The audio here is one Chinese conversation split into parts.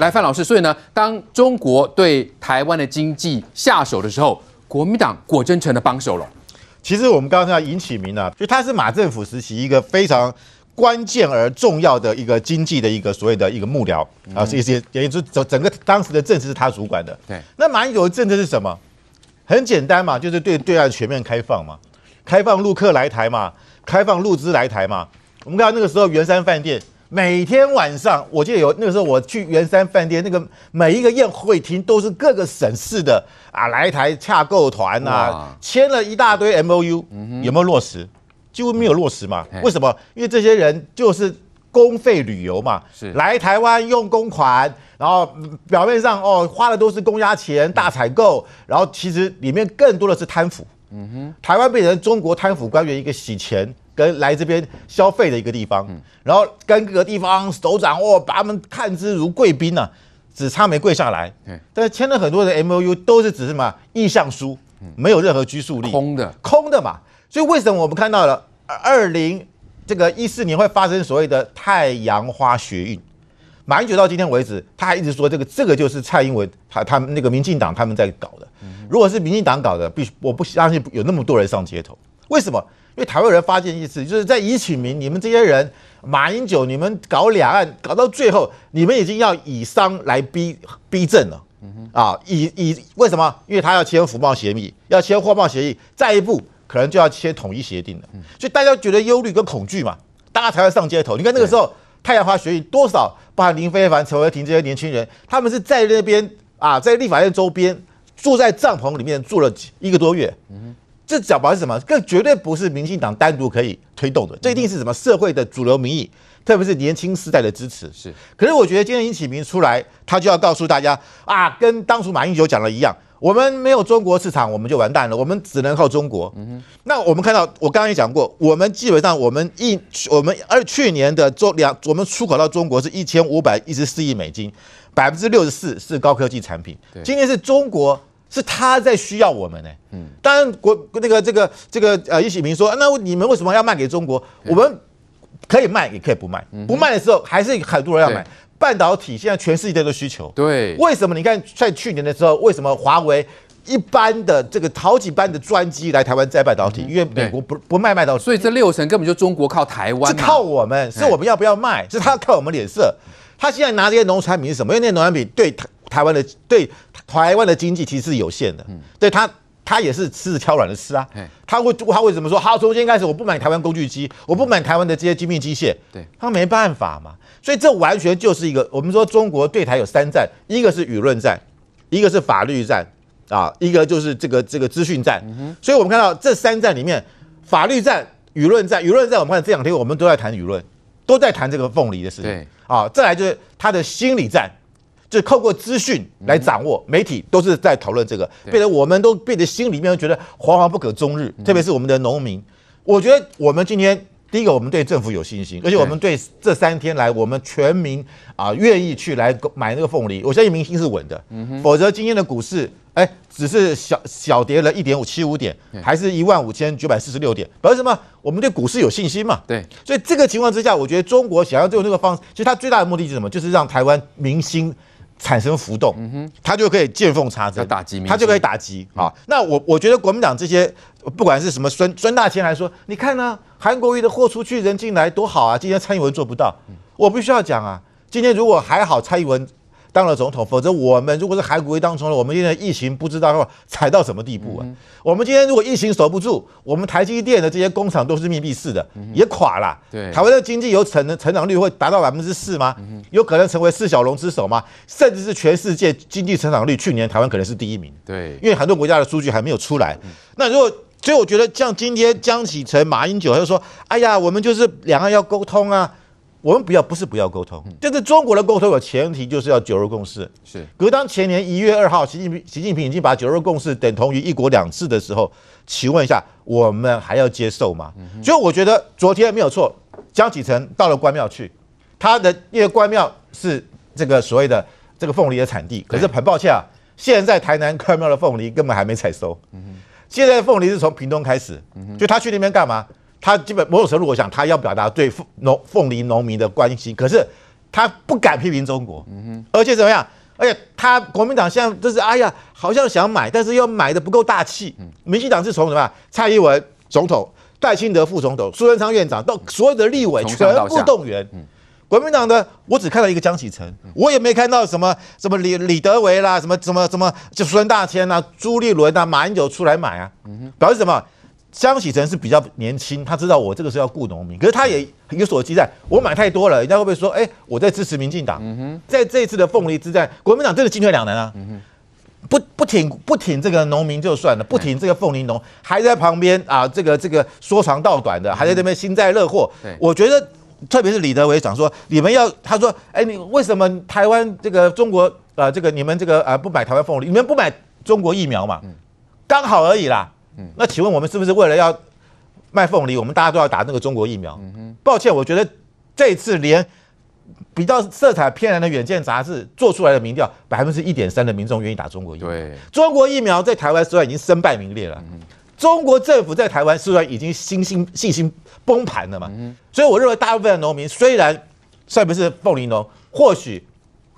来，范老师，所以呢，当中国对台湾的经济下手的时候，国民党果真成了帮手了。其实我们刚刚要尹启明啊，就他是马政府时期一个非常关键而重要的一个经济的一个所谓的一个幕僚啊，一些也就是整整个当时的政治是他主管的。对，那马英九的政策是什么？很简单嘛，就是对对岸全面开放嘛，开放陆客来台嘛，开放陆资来台嘛。我们看到那个时候圆山饭店。每天晚上，我记得有那个时候我去圆山饭店，那个每一个宴会厅都是各个省市的啊来台洽购团啊，签了一大堆 MOU，有没有落实？几乎没有落实嘛。为什么？因为这些人就是公费旅游嘛，是来台湾用公款，然后表面上哦花的都是公家钱大采购，然后其实里面更多的是贪腐。嗯哼，台湾变成中国贪腐官员一个洗钱。跟来这边消费的一个地方，然后跟各个地方首长哦，把他们看之如贵宾呐，只差没跪下来。但是签了很多的 MOU，都是只是什么意向书，没有任何拘束力，空的，空的嘛。所以为什么我们看到了二零这个一四年会发生所谓的太阳花学运？马英九到今天为止，他还一直说这个这个就是蔡英文他他们那个民进党他们在搞的。如果是民进党搞的，必须我不相信有那么多人上街头。为什么？因为台湾人发现一次，就是在尹启明，你们这些人，马英九，你们搞两岸搞到最后，你们已经要以商来逼逼政了，啊，以以为什么？因为他要签服贸协议，要签货贸协议，再一步可能就要签统一协定了，所以大家觉得忧虑跟恐惧嘛，大家才会上街头。你看那个时候太阳花学运多少，包含林飞帆、陈为廷这些年轻人，他们是在那边啊，在立法院周边住在帐篷里面住了一个多月。这讲白是什么？更绝对不是民进党单独可以推动的，这一定是什么社会的主流民意，特别是年轻世代的支持。是，可是我觉得今天尹启明出来，他就要告诉大家啊，跟当初马英九讲的一样，我们没有中国市场，我们就完蛋了，我们只能靠中国。那我们看到，我刚刚也讲过，我们基本上我们一我们而去年的中两，我们出口到中国是一千五百一十四亿美金，百分之六十四是高科技产品。对。今天是中国。是他在需要我们呢，嗯，当然国那个这个这个呃，尹启明说，那你们为什么要卖给中国？我们可以卖，也可以不卖，不卖的时候还是很多人要买。半导体现在全世界都需求，对，为什么？你看在去年的时候，为什么华为一般的这个好几班的专机来台湾摘半导体？因为美国不不卖半导体，所以这六成根本就中国靠台湾，是靠我们，是我们要不要卖？是他要看我们脸色。他现在拿这些农产品是什么？因为那农产品对台台湾的对。台湾的经济其实是有限的，对他，他也是吃着挑软的吃啊。他会他为什么说好？从今天开始我不买台湾工具机，我不买台湾的这些精密机械。对，他没办法嘛。所以这完全就是一个我们说中国对台有三战，一个是舆论战，一个是法律战啊，一个就是这个这个资讯战。所以我们看到这三战里面，法律战、舆论战、舆论战，我们看这两天我们都在谈舆论，都在谈这个凤梨的事情。对啊，再来就是他的心理战。就是透过资讯来掌握，媒体都是在讨论这个，变得我们都变得心里面都觉得惶惶不可终日。特别是我们的农民，我觉得我们今天第一个，我们对政府有信心，而且我们对这三天来我们全民啊愿意去来买那个凤梨，我相信民心是稳的。否则今天的股市哎，只是小小跌了一点五七五点，还是一万五千九百四十六点，表示什么？我们对股市有信心嘛？对。所以这个情况之下，我觉得中国想要用这个方式，其实它最大的目的是什么？就是让台湾民心。产生浮动，嗯哼，他就可以见缝插针，打击，他就可以打击啊。那我我觉得国民党这些，不管是什么孙孙大千来说，你看呢，韩国瑜的货出去人进来多好啊，今天蔡英文做不到，我必须要讲啊，今天如果还好蔡英文。当了总统，否则我们如果是韩国瑜当总统，我们现在疫情不知道要踩到什么地步啊！我们今天如果疫情守不住，我们台积电的这些工厂都是密闭式的，也垮了。对，台湾的经济有成成长率会达到百分之四吗？有可能成为四小龙之首吗？甚至是全世界经济成长率，去年台湾可能是第一名。对，因为很多国家的数据还没有出来。那如果，所以我觉得像今天江启臣、马英九他就说：“哎呀，我们就是两岸要沟通啊。”我们不要，不是不要沟通，就是中国的沟通有前提，就是要九二共识。是，可是当前年一月二号，习近平习近平已经把九二共识等同于一国两制的时候，请问一下，我们还要接受吗？所以我觉得昨天没有错，江启臣到了关庙去，他的因为关庙是这个所谓的这个凤梨的产地，可是很抱歉啊，现在台南关庙的凤梨根本还没采收。现在凤梨是从屏东开始，就他去那边干嘛？他基本某种程度，我想他要表达对凤农凤梨农民的关心。可是他不敢批评中国，嗯哼，而且怎么样？而且他国民党现在就是哎呀，好像想买，但是又买的不够大气。民进党是从什么？蔡英文总统、戴清德副总统、苏贞昌院长到所有的立委全部动员。国民党的我只看到一个江启臣，我也没看到什么什么李李德维啦，什么什么什么就孙大千呐、朱立伦啊、马英九出来买啊，表示什么？江启臣是比较年轻，他知道我这个是要顾农民，可是他也有所期待。我买太多了，人家会不会说，哎、欸，我在支持民进党？嗯、在这一次的凤梨之战，国民党真的进退两难啊！嗯、不不挺不挺这个农民就算了，不挺这个凤梨农，还在旁边啊，这个这个说长道短的，还在这边幸灾乐祸。嗯、我觉得，特别是李德维讲说，你们要他说，哎、欸，你为什么台湾这个中国啊，这个你们这个啊不买台湾凤梨，你们不买中国疫苗嘛？刚好而已啦。那请问我们是不是为了要卖凤梨，我们大家都要打那个中国疫苗？抱歉，我觉得这一次连比较色彩偏蓝的《远见》杂志做出来的民调，百分之一点三的民众愿意打中国疫苗。对，中国疫苗在台湾虽然已经身败名裂了，嗯、中国政府在台湾虽然已经信心信心崩盘了嘛，嗯、所以我认为大部分的农民虽然算不是凤梨农，或许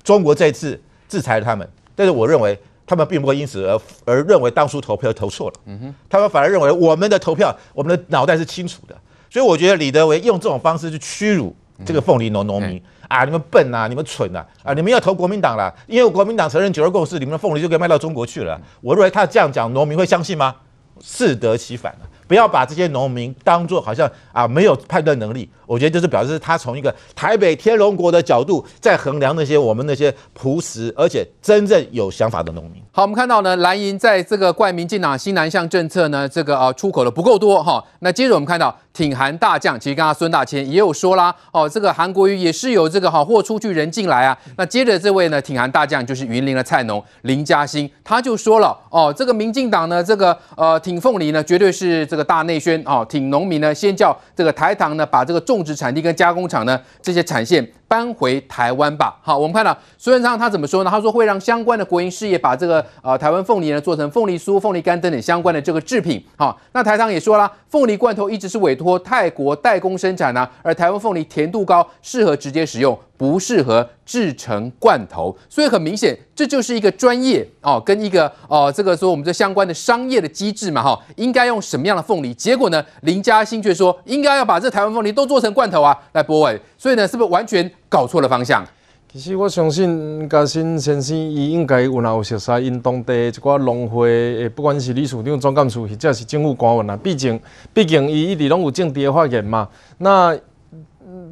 中国这次制裁了他们，但是我认为。他们并不会因此而而认为当初投票投错了，嗯哼，他们反而认为我们的投票，我们的脑袋是清楚的，所以我觉得李德维用这种方式去屈辱这个凤梨农农民、嗯、啊，你们笨呐、啊，你们蠢呐、啊，啊，你们要投国民党了，因为国民党承认九二共识，你们的凤梨就可以卖到中国去了。我认为他这样讲，农民会相信吗？适得其反了。不要把这些农民当作好像啊没有判断能力，我觉得就是表示他从一个台北天龙国的角度在衡量那些我们那些朴实而且真正有想法的农民。好，我们看到呢，蓝营在这个怪民进党新南向政策呢，这个啊出口的不够多哈。那接着我们看到挺韩大将，其实刚刚孙大千也有说啦，哦，这个韩国瑜也是有这个好货出去人进来啊。那接着这位呢挺韩大将就是云林的菜农林嘉欣，他就说了哦，这个民进党呢这个呃挺凤梨呢绝对是这个。大内宣啊，挺农民呢，先叫这个台糖呢，把这个种植产地跟加工厂呢这些产线搬回台湾吧。好，我们看到苏贞昌他怎么说呢？他说会让相关的国营事业把这个呃台湾凤梨呢做成凤梨酥、凤梨干等等相关的这个制品。好，那台商也说了，凤梨罐头一直是委托泰国代工生产呢，而台湾凤梨甜度高，适合直接使用。不适合制成罐头，所以很明显，这就是一个专业哦，跟一个哦，这个说我们这相关的商业的机制嘛，哈，应该用什么样的凤梨？结果呢，林嘉欣却说应该要把这台湾凤梨都做成罐头啊，来播诶，所以呢，是不是完全搞错了方向？其实我相信嘉欣先生伊应该有哪有熟悉因当地一寡农会，不管是理事长、总干事，或者是政府官员啊，毕竟毕竟伊一直拢有政治的发言嘛，那。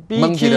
比起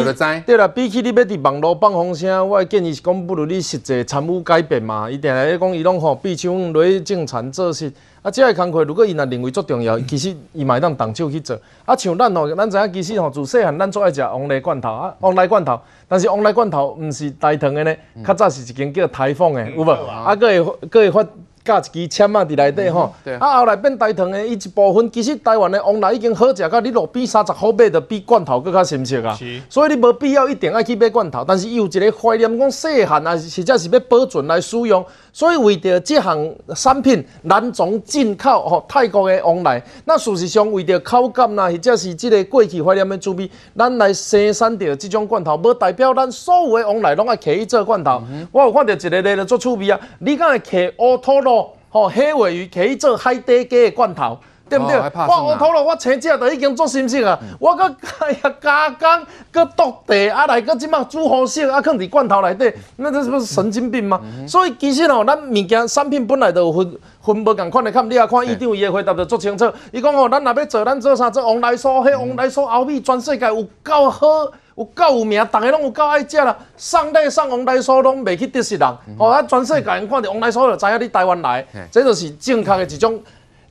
对啦，比起你要伫网络放风声，我建议是讲，不如你实际参与改变嘛。伊定来咧讲，伊拢吼，比像落去种田做事。啊，这个工作如果伊若认为足重要，其实伊嘛会当动手去做。啊，像咱吼，咱知影其实吼，自细汉咱最爱食王梨罐头啊，王梨罐头。但是王梨罐头毋是台糖的呢，较早是一间叫台凤的，有无？啊，佫会佫会发。加一支签啊，伫内底吼，啊后来变台糖的，伊一部分其实台湾的往来已经好食，到你路边三十块买的比罐头更较新鲜啊。是所以你无必要一定爱去买罐头，但是伊有一个怀念讲细汉啊，实在是要保存来使用。所以为着这项产品，咱从进口吼泰国的往来。那事实上为着口感啊，或者是这个过去怀念的滋味，咱来生产着这种罐头，无代表咱所有的往来拢爱可以做罐头。嗯、我有看到一个咧咧做趣味啊，你敢会摕乌托罗？吼，黑尾鱼可以做海底鸡的罐头，对不对？哦、我乌托罗，我青椒都已经做新式啊，嗯、我搁哎 呀加工，搁剁地，啊来搁即马煮好食，啊放伫罐头内底，那这是不是神经病吗？嗯、所以其实哦，咱物件产品本来就有分分无共款的，看你啊看伊长伊的回答就足清楚。伊讲哦，咱若要做，咱做啥？做王来酥，迄王来酥后面全世界有够好。有够有名，大家拢有够爱食啦。送礼送王来酥拢袂去得失人，吼啊！全世界人看到王来酥就知影你台湾来，这就是正确的一种。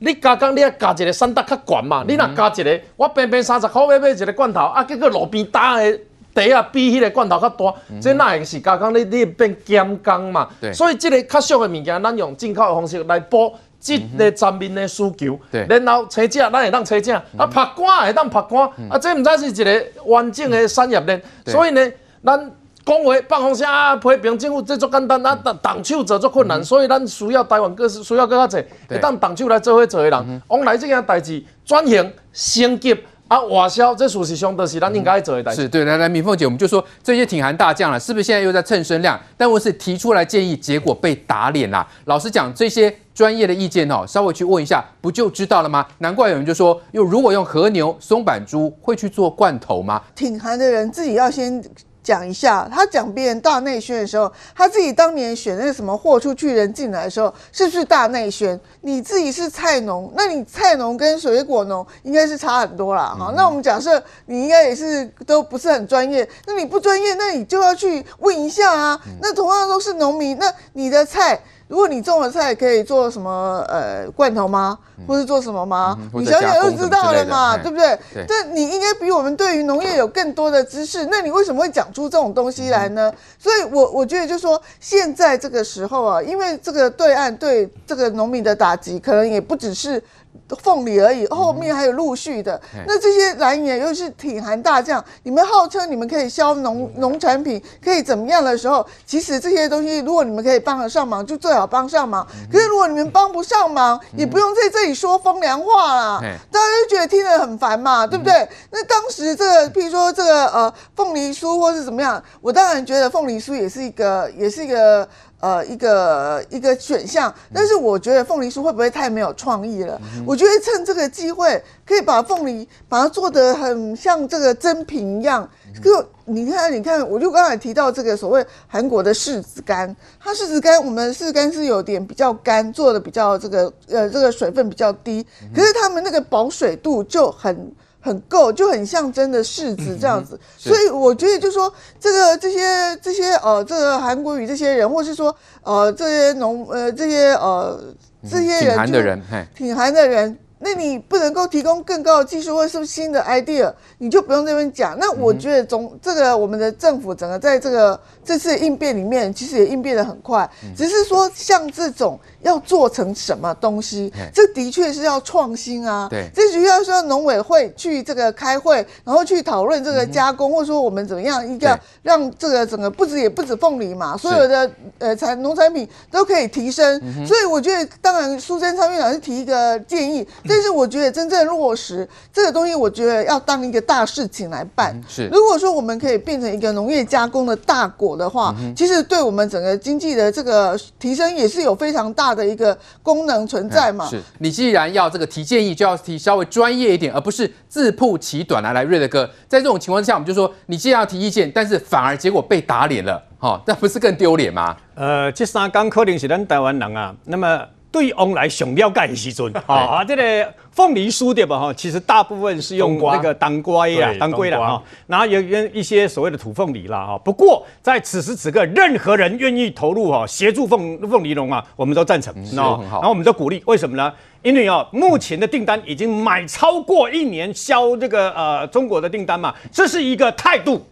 你加工你啊加一个产值较悬嘛？你若加一个，我平平三十块买买一个罐头，啊，结果路边搭的地啊比迄个罐头较大，这哪会是加工？你你变减工嘛？所以这个较俗的物件，咱用进口的方式来补。即个层面的需求，嗯、然后车架咱会当车架，嗯、啊拍干会当拍干，嗯、啊这毋知是一个完整的产业链，嗯、所以呢，咱讲话放风声啊，批评政府这足简单，啊动手做足困难，嗯、所以咱需要台湾各需要更较济，会当动手来做伙做的人，往来这件代志转型升级。啊，外销这属实上都是咱应该做的代志。是对，来来，敏凤姐，我们就说这些挺韩大将了，是不是现在又在蹭声量？但我是提出来建议，结果被打脸啦。老实讲，这些专业的意见哦，稍微去问一下，不就知道了吗？难怪有人就说，又如果用和牛、松板猪会去做罐头吗？挺韩的人自己要先。讲一下，他讲别人大内宣的时候，他自己当年选那个什么货出去人进来的时候，是不是大内宣？你自己是菜农，那你菜农跟水果农应该是差很多啦。哈、嗯。那我们假设你应该也是都不是很专业，那你不专业，那你就要去问一下啊。嗯、那同样都是农民，那你的菜。如果你种了菜可以做什么呃罐头吗？或是做什么吗？嗯、你想想就知道了嘛，对不对？这你应该比我们对于农业有更多的知识。那你为什么会讲出这种东西来呢？嗯、所以我我觉得就是说，现在这个时候啊，因为这个对岸对这个农民的打击，可能也不只是。凤梨而已，后面还有陆续的。嗯、那这些蓝营又是挺韩大将，你们号称你们可以销农农产品，可以怎么样的时候，其实这些东西如果你们可以帮得上忙，就最好帮上忙。嗯、可是如果你们帮不上忙，嗯、也不用在这里说风凉话啦，嗯、大家就觉得听得很烦嘛，对不对？嗯、那当时这个，譬如说这个呃凤梨酥或是怎么样，我当然觉得凤梨酥也是一个，也是一个。呃，一个一个选项，但是我觉得凤梨酥会不会太没有创意了？嗯、我觉得趁这个机会，可以把凤梨把它做得很像这个真品一样。就、你看，你看，我就刚才提到这个所谓韩国的柿子干，它柿子干，我们柿子干是有点比较干，做的比较这个呃这个水分比较低，可是他们那个保水度就很。很够，就很像真的柿子这样子，嗯、所以我觉得就说，这个这些这些呃，这个韩国语这些人，或是说呃这些农呃这些呃这些人，挺韩的人，挺韩的人。那你不能够提供更高的技术或是新的 idea，你就不用这边讲。那我觉得总这个我们的政府整个在这个这次应变里面，其实也应变得很快。只是说像这种要做成什么东西，这的确是要创新啊。对，这需要说农委会去这个开会，然后去讨论这个加工，或者说我们怎么样一个让这个整个不止也不止凤梨嘛，所有的呃产农产品都可以提升。所以我觉得，当然苏贞昌院长是提一个建议。但是我觉得真正落实这个东西，我觉得要当一个大事情来办。是，如果说我们可以变成一个农业加工的大国的话，嗯、其实对我们整个经济的这个提升也是有非常大的一个功能存在嘛。是，你既然要这个提建议，就要提稍微专业一点，而不是自曝其短来来瑞德哥。在这种情况之下，我们就说你既然要提意见，但是反而结果被打脸了，哈，那不是更丢脸吗？呃，这三讲可能是咱台湾人啊，那么。对往来上了解的时阵，啊，这个凤梨酥对吧？哈，其实大部分是用那个当归啊，当归啦，哈，然后有有一些所谓的土凤梨啦，哈。不过在此时此刻，任何人愿意投入哈，协助凤凤梨农啊，我们都赞成，嗯、然后我们都鼓励。为什么呢？因为啊，目前的订单已经买超过一年销这个呃中国的订单嘛，这是一个态度。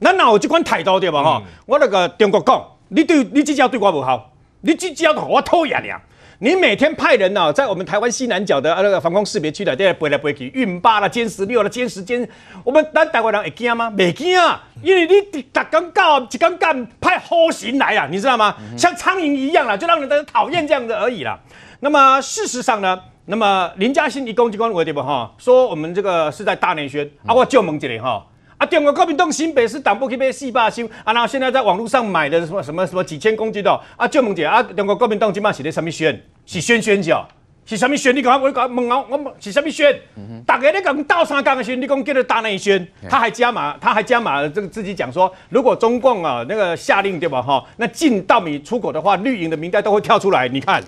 那那我就管态度对吧？哈、嗯，我那个中国讲，你对你这家对我不好，你这家和我讨厌呀。你每天派人呢、在我们台湾西南角的那个防空识别区的，在飞来飞去，运八了、歼十六了、歼十、歼，我们咱台湾人会惊吗？没惊啊，因为你逐天搞一天干派好心来啊，你知道吗？像苍蝇一样啦，就让人家讨厌这样子而已啦。那么事实上呢，那么林嘉欣一公机关为对不哈？说我们这个是在大内宣、啊，我就问一下哈。啊，中国国民党新北市党部去买四百箱啊，然后现在在网络上买的什么什么什么几千公斤的啊，就问一下啊，中国国民党今嘛是咧什么宣？是宣宣教？是什么宣？你讲我讲问啊，我是什么宣？大家咧讲倒三江的宣，你讲叫做大内宣，他还加码，他还加码这个自己讲说，如果中共啊那个下令对吧哈，那进稻米出口的话，绿营的名单都会跳出来，你看，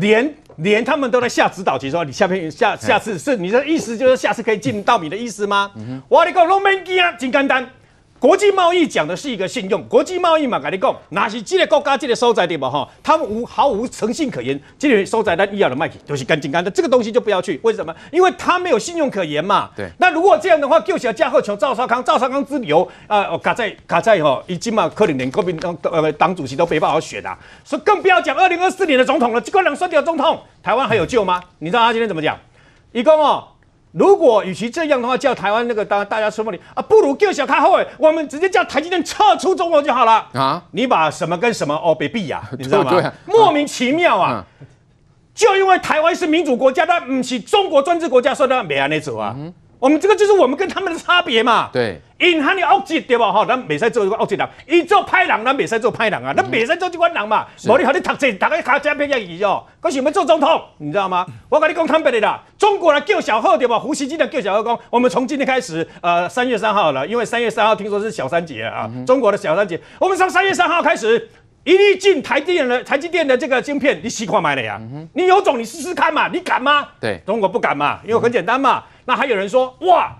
连。连他们都在下指导棋，说你下面下下次是你的意思，就是下次可以进到米的意思吗？嗯、我跟你讲，农民惊，真简单。国际贸易讲的是一个信用，国际贸易嘛，跟你讲，哪是这个国家这个收窄点吧？哈，他们无毫无诚信可言，这个收窄单一样的卖给都是干净干的，这个东西就不要去。为什么？因为他没有信用可言嘛。对。那如果这样的话，就小加贺求赵少康，赵少康之流啊，卡在卡在哈，已经嘛，可能连国民党呃党主席都没办法选啊，所以更不要讲二零二四年的总统了。这个人算掉总统，台湾还有救吗？你知道他今天怎么讲？一共哦。如果与其这样的话，叫台湾那个大大家说凤梨啊，不如叫小开后，我们直接叫台积电撤出中国就好了啊！你把什么跟什么哦，别比呀，你知道吗？对 对啊、莫名其妙啊！嗯、就因为台湾是民主国家，但不是中国专制国家，说的没安那走啊！嗯、我们这个就是我们跟他们的差别嘛。对，因他你恶质对吧？哈，咱袂使做一个恶质人，伊做歹人，咱袂使做歹人啊，咱袂使做这款人嘛。无你和你读册，大家卡加片一样哦。我想要做总统，你知道吗？我跟你讲坦白的啦，中国人叫小贺对吧？胡锡进的叫小贺讲，我们从今天开始，呃，三月三号了，因为三月三号听说是小三节啊，嗯、中国的小三节，我们从三月三号开始。一律进台积电的台积电的这个晶片，你习惯买了呀？嗯、你有种，你试试看嘛，你敢吗？对，中国不敢嘛，因为很简单嘛。嗯、那还有人说，哇，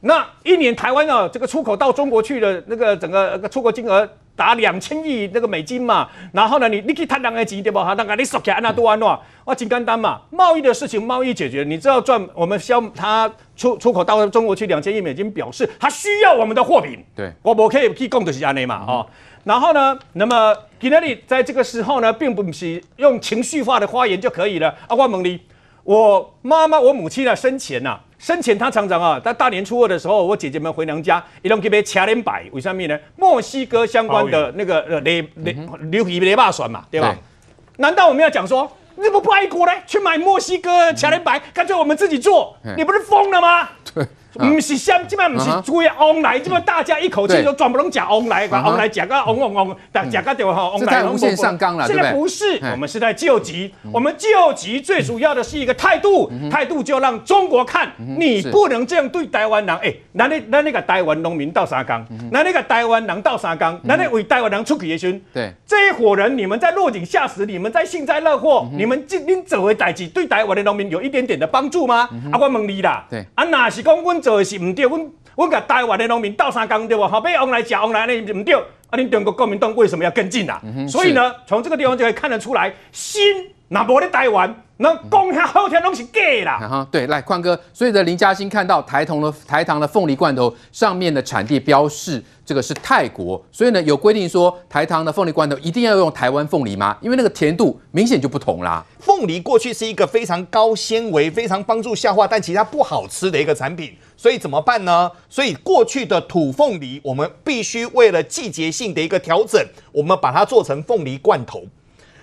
那一年台湾啊，这个出口到中国去的那个整个个出口金额达两千亿那个美金嘛。然后呢，你你可以谈两个钱对不？哈，那个你说起来安那多安诺，哇，真简单嘛。贸易的事情，贸易解决，你知道赚我们销他出出口到中国去两千亿美金，表示他需要我们的货品。对，我我可以去供的是安内嘛，哦、嗯。然后呢，那么今天你在这个时候呢，并不是用情绪化的发言就可以了。啊，万蒙尼，我妈妈、我母亲呢，生前呐、啊，生前他常常啊，在大年初二的时候，我姐姐们回娘家，一拢去买掐连摆，为什么呢？墨西哥相关的那个呃雷雷牛皮雷霸酸嘛，对吧？对难道我们要讲说，你么不爱国呢？去买墨西哥掐连摆，干脆我们自己做，你不是疯了吗？对。不是香，基本上不是猪呀，旺来，即摆大家一口气都转不拢讲旺来，旺来讲个旺旺旺，但讲个对哈，旺来无限上纲了，现在不是，我们是在救急，我们救急最主要的是一个态度，态度就让中国看你不能这样对台湾人，哎，那你那那个台湾农民到三纲，那那个台湾人到三纲，那那为台湾人出去的时，对，这一伙人你们在落井下石，你们在幸灾乐祸，你们今天走为代志，对台湾的农民有一点点的帮助吗？啊，我问你啦，对，啊，那是讲阮做的是唔对，阮。我甲台湾的农民斗相共对不？好，被往来讲往来那唔对，啊，你中国国民党为什么要跟进啊？嗯、所以呢，从这个地方就可以看得出来，心那无咧台湾，那讲遐好听拢是假啦。哈、嗯，对，来宽哥，所以呢林嘉欣看到台糖的台糖的凤梨罐头上面的产地标示，这个是泰国，所以呢有规定说台糖的凤梨罐头一定要用台湾凤梨吗？因为那个甜度明显就不同啦。凤梨过去是一个非常高纤维、非常帮助消化，但其实它不好吃的一个产品。所以怎么办呢？所以过去的土凤梨，我们必须为了季节性的一个调整，我们把它做成凤梨罐头。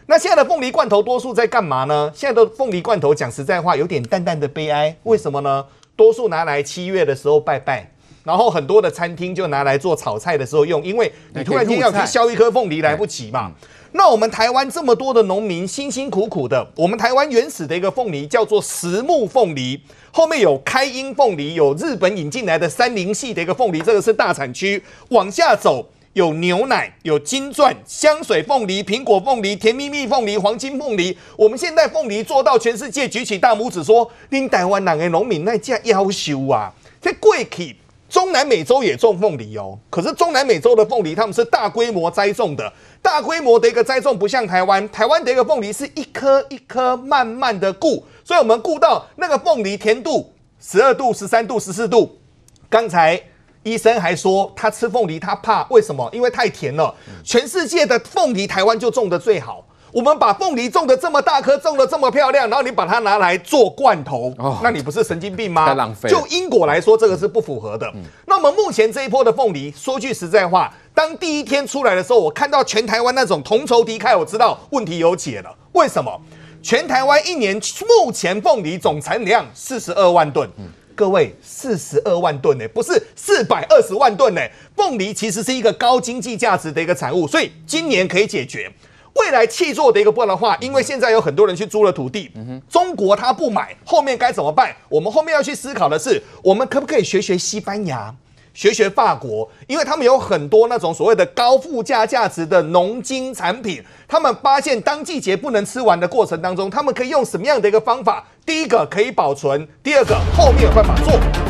那现在的凤梨罐头多数在干嘛呢？现在的凤梨罐头讲实在话，有点淡淡的悲哀。为什么呢？多数拿来七月的时候拜拜，然后很多的餐厅就拿来做炒菜的时候用，因为你突然间要去削一颗凤梨来不及嘛。那我们台湾这么多的农民辛辛苦苦的，我们台湾原始的一个凤梨叫做实木凤梨，后面有开英凤梨，有日本引进来的三菱系的一个凤梨，这个是大产区。往下走有牛奶，有金钻、香水凤梨、苹果凤梨、甜蜜蜜凤梨、黄金凤梨。我们现在凤梨做到全世界举起大拇指说，恁台湾哪个农民那叫夭寿啊！这贵气。中南美洲也种凤梨哦，可是中南美洲的凤梨他们是大规模栽种的，大规模的一个栽种不像台湾，台湾的一个凤梨是一颗一颗慢慢的顾，所以我们顾到那个凤梨甜度十二度、十三度、十四度。刚才医生还说他吃凤梨他怕，为什么？因为太甜了。全世界的凤梨台湾就种的最好。我们把凤梨种的这么大颗，种的这么漂亮，然后你把它拿来做罐头，哦、那你不是神经病吗？太浪费。就因果来说，这个是不符合的。嗯、那么目前这一波的凤梨，说句实在话，当第一天出来的时候，我看到全台湾那种同仇敌忾，我知道问题有解了。为什么？全台湾一年目前凤梨总产量四十二万吨，嗯、各位四十二万吨呢，不是四百二十万吨呢。凤梨其实是一个高经济价值的一个产物，所以今年可以解决。未来契作的一个不然的话，因为现在有很多人去租了土地，中国他不买，后面该怎么办？我们后面要去思考的是，我们可不可以学学西班牙，学学法国，因为他们有很多那种所谓的高附加价值的农经产品，他们发现当季节不能吃完的过程当中，他们可以用什么样的一个方法？第一个可以保存，第二个后面有办法做。